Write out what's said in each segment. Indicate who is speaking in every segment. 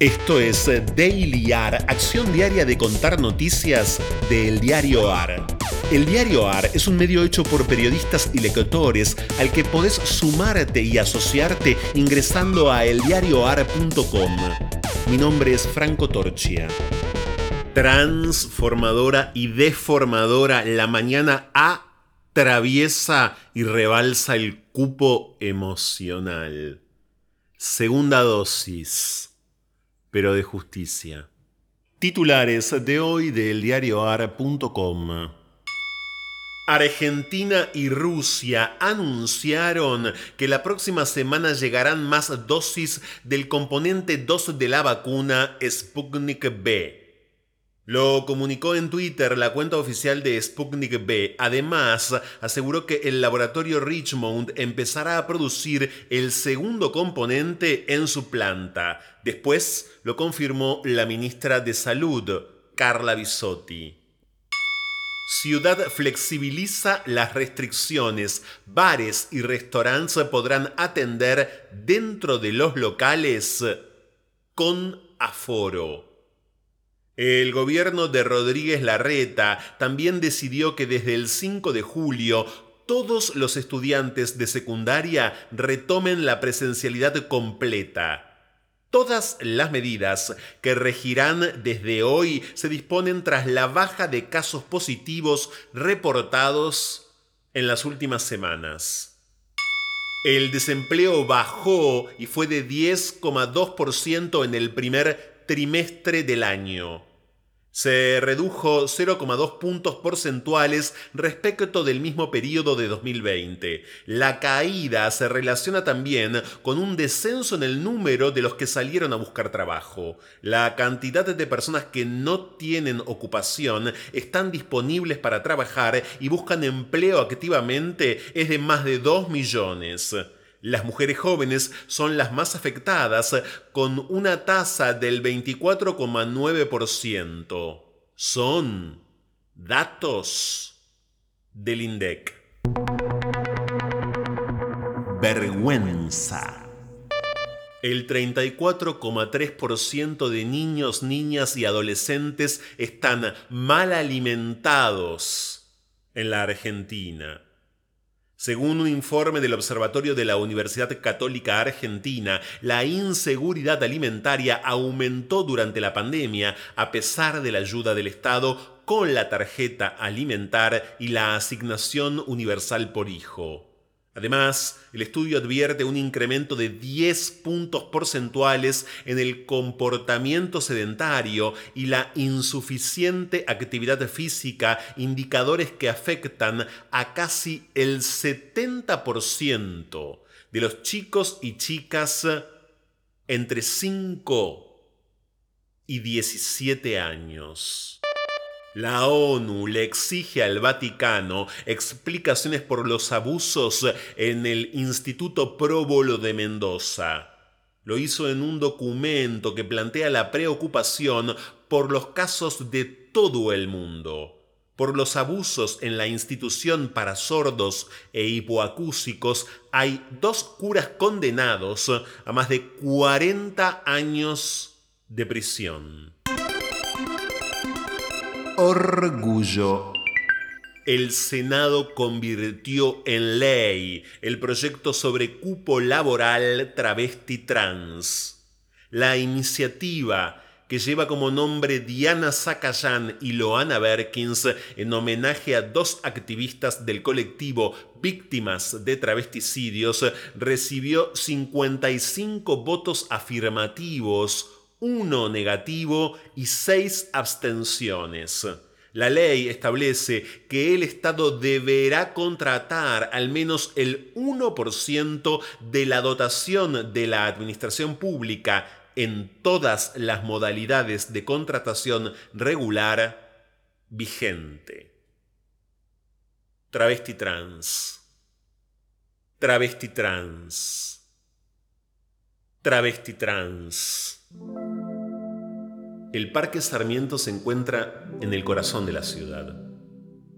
Speaker 1: Esto es Daily AR, acción diaria de contar noticias del diario AR. El diario AR es un medio hecho por periodistas y lectores al que podés sumarte y asociarte ingresando a eldiarioar.com. Mi nombre es Franco Torchia. Transformadora y deformadora, la mañana atraviesa y rebalsa el cupo emocional. Segunda dosis pero de justicia. Titulares de hoy del diarioar.com. Argentina y Rusia anunciaron que la próxima semana llegarán más dosis del componente 2 de la vacuna Sputnik B. Lo comunicó en Twitter la cuenta oficial de Sputnik B. Además, aseguró que el laboratorio Richmond empezará a producir el segundo componente en su planta. Después lo confirmó la ministra de Salud, Carla Bisotti. Ciudad flexibiliza las restricciones. Bares y restaurantes podrán atender dentro de los locales con aforo. El gobierno de Rodríguez Larreta también decidió que desde el 5 de julio todos los estudiantes de secundaria retomen la presencialidad completa. Todas las medidas que regirán desde hoy se disponen tras la baja de casos positivos reportados en las últimas semanas. El desempleo bajó y fue de 10,2% en el primer trimestre del año. Se redujo 0,2 puntos porcentuales respecto del mismo periodo de 2020. La caída se relaciona también con un descenso en el número de los que salieron a buscar trabajo. La cantidad de personas que no tienen ocupación, están disponibles para trabajar y buscan empleo activamente es de más de 2 millones. Las mujeres jóvenes son las más afectadas con una tasa del 24,9%. Son datos del INDEC. Vergüenza. El 34,3% de niños, niñas y adolescentes están mal alimentados en la Argentina. Según un informe del Observatorio de la Universidad Católica Argentina, la inseguridad alimentaria aumentó durante la pandemia a pesar de la ayuda del Estado con la tarjeta alimentar y la asignación universal por hijo. Además, el estudio advierte un incremento de 10 puntos porcentuales en el comportamiento sedentario y la insuficiente actividad física, indicadores que afectan a casi el 70% de los chicos y chicas entre 5 y 17 años. La ONU le exige al Vaticano explicaciones por los abusos en el Instituto Próbolo de Mendoza. Lo hizo en un documento que plantea la preocupación por los casos de todo el mundo por los abusos en la institución para sordos e hipoacúsicos, hay dos curas condenados a más de 40 años de prisión. Orgullo. El Senado convirtió en ley el proyecto sobre cupo laboral travesti trans. La iniciativa que lleva como nombre Diana Zacayán y Loana Berkins en homenaje a dos activistas del colectivo Víctimas de Travesticidios, recibió 55 votos afirmativos uno negativo y seis abstenciones. La ley establece que el Estado deberá contratar al menos el 1% de la dotación de la administración pública en todas las modalidades de contratación regular vigente. Travesti trans. Travesti trans. Travesti trans. El Parque Sarmiento se encuentra en el corazón de la ciudad.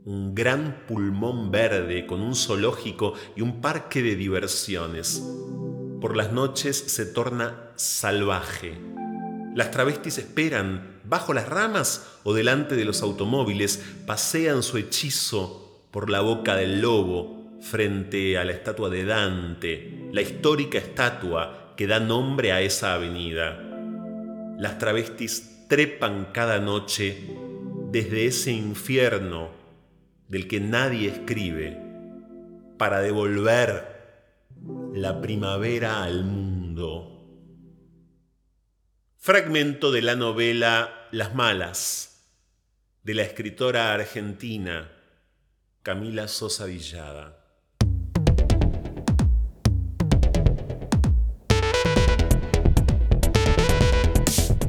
Speaker 1: Un gran pulmón verde con un zoológico y un parque de diversiones. Por las noches se torna salvaje. Las travestis esperan bajo las ramas o delante de los automóviles, pasean su hechizo por la boca del lobo frente a la estatua de Dante, la histórica estatua que da nombre a esa avenida. Las travestis trepan cada noche desde ese infierno del que nadie escribe para devolver la primavera al mundo. Fragmento de la novela Las Malas, de la escritora argentina Camila Sosa Villada.